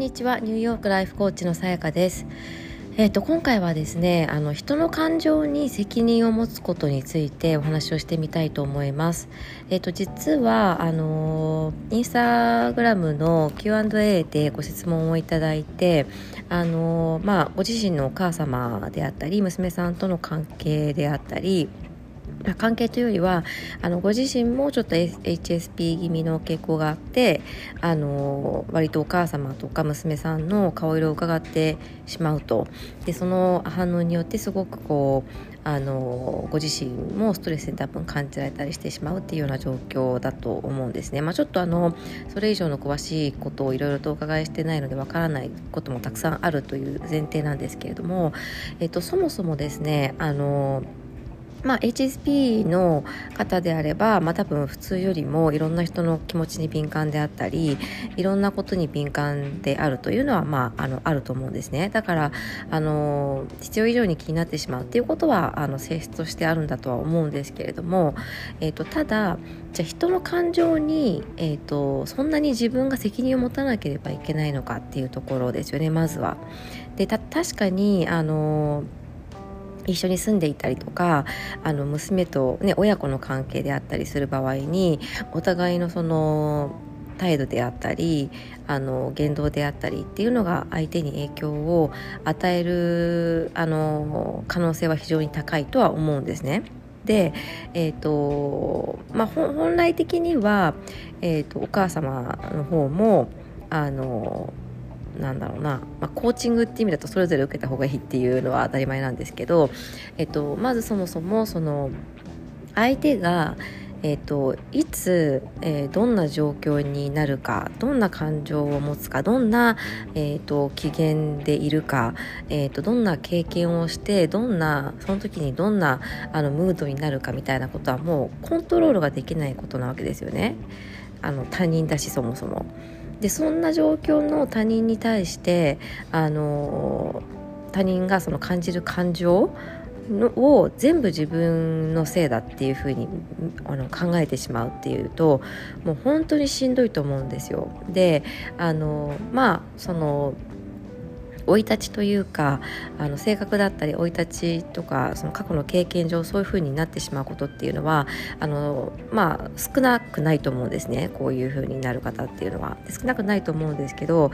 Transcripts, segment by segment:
にちはニューヨークライフコーチのさやかですえーと、今回はですねあの人の感情に責任を持つことについてお話をしてみたいと思います。えーと、実はあのインスタグラムの Q&A でご質問をいただいてあの、まあ、ご自身のお母様であったり娘さんとの関係であったりまあ関係というよりはあのご自身もちょっと HSP 気味の傾向があってあの割とお母様とか娘さんの顔色を伺ってしまうとでその反応によってすごくこうあのご自身もストレスに多分感じられたりしてしまうっていうような状況だと思うんですね。まあ、ちょっとあのそれ以上の詳しいことをいろいろとお伺いしてないのでわからないこともたくさんあるという前提なんですけれども、えっと、そもそもですねあのまあ、HSP の方であれば、まあ、多分普通よりもいろんな人の気持ちに敏感であったりいろんなことに敏感であるというのは、まあ、あのあると思うんですねだからあの必要以上に気になってしまうっていうことはあの性質としてあるんだとは思うんですけれども、えーと、ただじゃあ人の感情に、えーとそんなに自分が責任を持たなければいけないのかっていうところですよねまずは。で確かにあの一緒に住んでいたりとかあの娘と、ね、親子の関係であったりする場合にお互いのその態度であったりあの言動であったりっていうのが相手に影響を与えるあの可能性は非常に高いとは思うんですね。で、えーとまあ、本来的には、えーとお母様の方もあのなんだろうな、まあ、コーチングって意味だとそれぞれ受けた方がいいっていうのは当たり前なんですけど、えっと、まずそもそもその相手がえーと、いつ、えー、どんな状況になるかどんな感情を持つかどんな、えーと、機嫌でいるか、えーと、どんな経験をしてどんなその時にどんなあのムードになるかみたいなことはもうコントロールができないことなわけですよねあの他人だしそもそも。でそんな状況の他人に対してあの他人がその感じる感情を全部自分のせいだっていうふうにあの考えてしまうっていうともう本当にしんどいと思うんですよ。であのまあその生い立ちというかあの性格だったり生い立ちとかその過去の経験上そういう風になってしまうことっていうのはあの、まあ、少なくないと思うんですね。こういう風になる方っていうのは。少なくないと思うんですけど、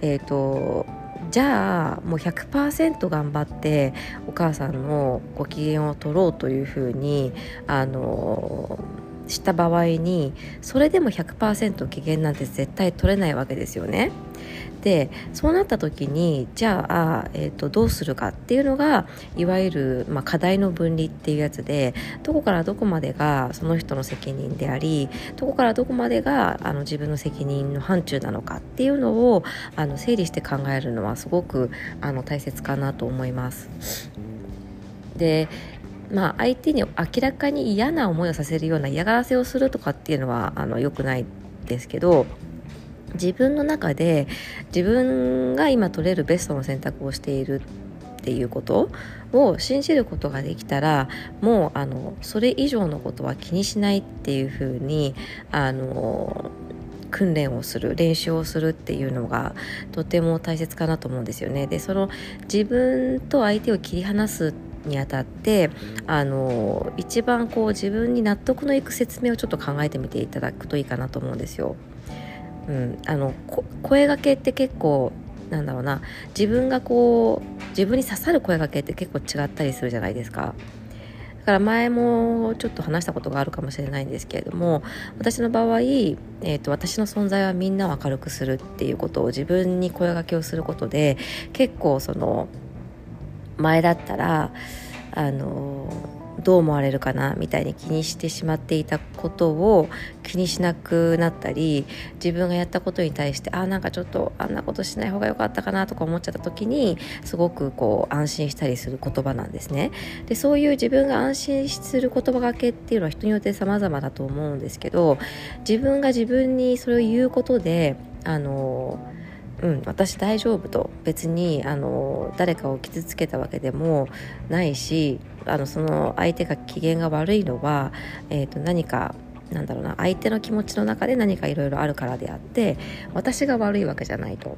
えーと、じゃあもう100%頑張ってお母さんのご機嫌を取ろうというふうにあのした場合にそれでも100%機嫌なんて絶対取れないわけですよね。でそうなった時にじゃあ、えーと、どうするかっていうのがいわゆる、まあ、課題の分離っていうやつでどこからどこまでがその人の責任でありどこからどこまでがあの自分の責任の範疇なのかっていうのをあの整理して考えるのはすごくあの大切かなと思います。でまあ、相手に明らかに嫌な思いをさせるような嫌がらせをするとかっていうのはあの良くないですけど自分の中で自分が今取れるベストの選択をしているっていうことを信じることができたらもうあのそれ以上のことは気にしないっていうふうにあの訓練をする練習をするっていうのがとても大切かなと思うんですよね。でその自分と相手を切り離すってにあたってあの一番こう自分に納得のいく説明をちょっと考えてみていただくといいかなと思うんですよ。うん、あの声がけって結構なんだろうな自分がこう自分に刺さる声がけって結構違ったりするじゃないですか。だから前もちょっと話したことがあるかもしれないんですけれども私の場合、えーと、私の存在はみんなを明るくするっていうことを自分に声がけをすることで結構その前だったらあのどう思われるかなみたいに気にしてしまっていたことを気にしなくなったり自分がやったことに対してあなんかちょっとあんなことしない方が良かったかなとか思っちゃった時にすごくこう安心したりする言葉なんですね。でそういう自分が安心する言葉がけっていうのは人によって様々だと思うんですけど自分が自分にそれを言うことであのーうん、私大丈夫と別にあの誰かを傷つけたわけでもないしあのその相手が機嫌が悪いのは、えー、と何かなんだろうな相手の気持ちの中で何かいろいろあるからであって私が悪いわけじゃないと。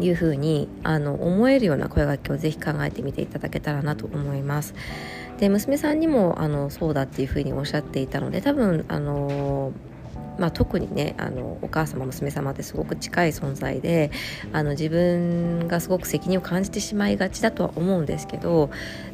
いうふうにあの思えるような声掛けをぜひ考えてみていただけたらなと思います。で娘さんにもあのそうだっていうふうにおっしゃっていたので多分あのーまあ、特にねあのお母様娘様ってすごく近い存在であの自分がすごく責任を感じてしまいがちだとは思うんですけど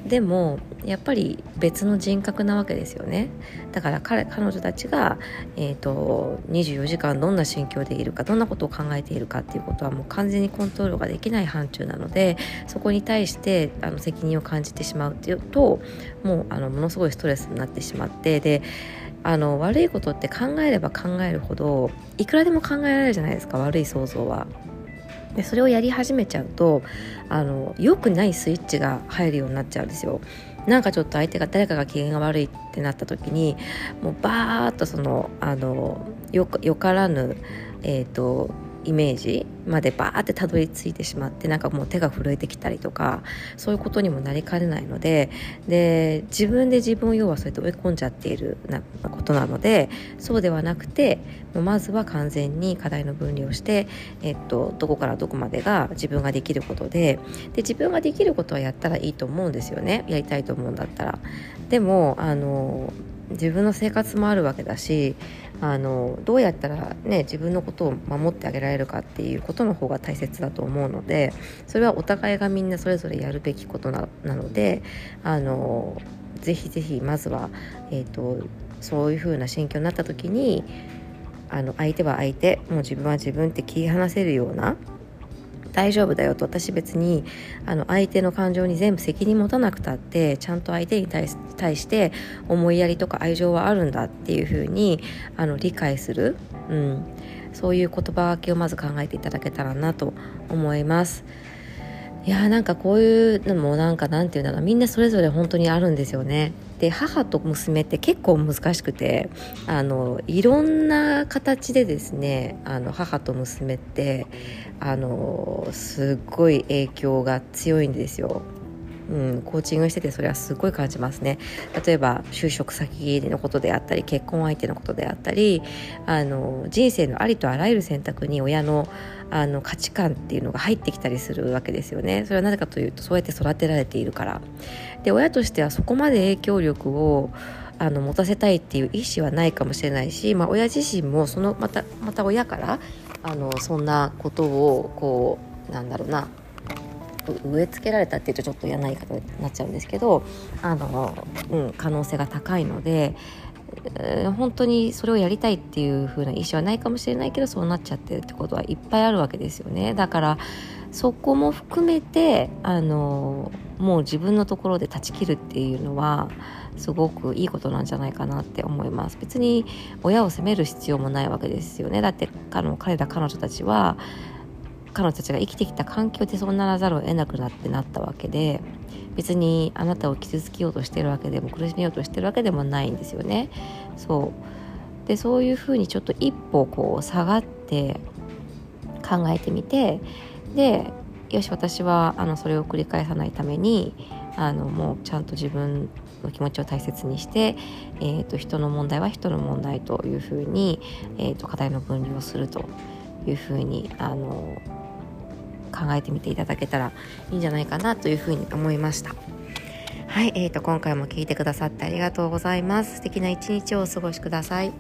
でもやっぱり別の人格なわけですよね。だから彼彼女たちが、えーと、24時間どんな心境でいるかどんなことを考えているかっていうことはもう完全にコントロールができない範疇なのでそこに対してあの責任を感じてしまうっていうともうあのものすごいストレスになってしまってであの悪いことって考えれば考えるほどいくらでも考えられるじゃないですか悪い想像は。でそれをやり始めちゃうとあの良くないスイッチが入るようになっちゃうんですよ。なんかちょっと相手が誰かが機嫌が悪いってなった時にもうバーッとそのあのよからぬ、えーとイメージまでバーってたどり着いてしまってなんかもう手が震えてきたりとかそういうことにもなりかねないのでで自分で自分を要はそうやって追い込んじゃっているなことなのでそうではなくてまずは完全に課題の分離をして、えっと、どこからどこまでが自分ができることでで自分ができることはやったらいいと思うんですよねやりたいと思うんだったら。でもあの自分の生活もあるわけだしあのどうやったら、ね、自分のことを守ってあげられるかっていうことの方が大切だと思うのでそれはお互いがみんなそれぞれやるべきことなのであのぜひぜひまずは、えーと、そういうふうな心境になった時にあの相手は相手もう自分は自分って切り離せるような大丈夫だよと私別にあの相手の感情に全部責任持たなくたってちゃんと相手に対して思いやりとか愛情はあるんだっていうふうにあの理解する、うん、そういう言葉分けをまず考えていただけたらなと思います。いやーなんかこういうのもなんかなんていうんだろうみんなそれぞれ本当にあるんですよね。で母と娘って結構難しくてあのいろんな形でですねあの母と娘ってあのすっごい影響が強いんですよ。うん、コーチングしててそれはすごい感じますね例えば就職先のことであったり結婚相手のことであったりあの人生のありとあらゆる選択に親のあの価値観っていうのが入ってきたりするわけですよね。それはなぜかというとそうやって育てられているから。で親としてはそこまで影響力をあの持たせたいっていう意思はないかもしれないし、まあ、親自身もそのまたまた親からあのそんなことをこうなんだろうな植え付けられたっていうとちょっと嫌な言い方になっちゃうんですけどあの、うん、可能性が高いので、本当にそれをやりたいっていう風な意思はないかもしれないけどそうなっちゃってるってことはいっぱいあるわけですよね。だからそこも含めてあのもう自分のところで断ち切るっていうのはすごくいいことなんじゃないかなって思います。別に親を責める必要もないわけですよね。だってあの彼ら彼女たちは彼女たちが生きてきた環境でそうならざるを得なくなってなったわけで別にあなたを傷つけようとしてるわけでも苦しめようとしてるわけでもないんですよね。そうでそういうふうにちょっと一歩こう下がって考えてみてでよし私はあのそれを繰り返さないためにあのもうちゃんと自分の気持ちを大切にして、えーと、人の問題は人の問題というふうに、えーと課題の分離をするというふうにあの考えてみていただけたらいいんじゃないかなというふうに思いました。はい、えーと、今回も聞いてくださってありがとうございます。素敵な一日をお過ごしください。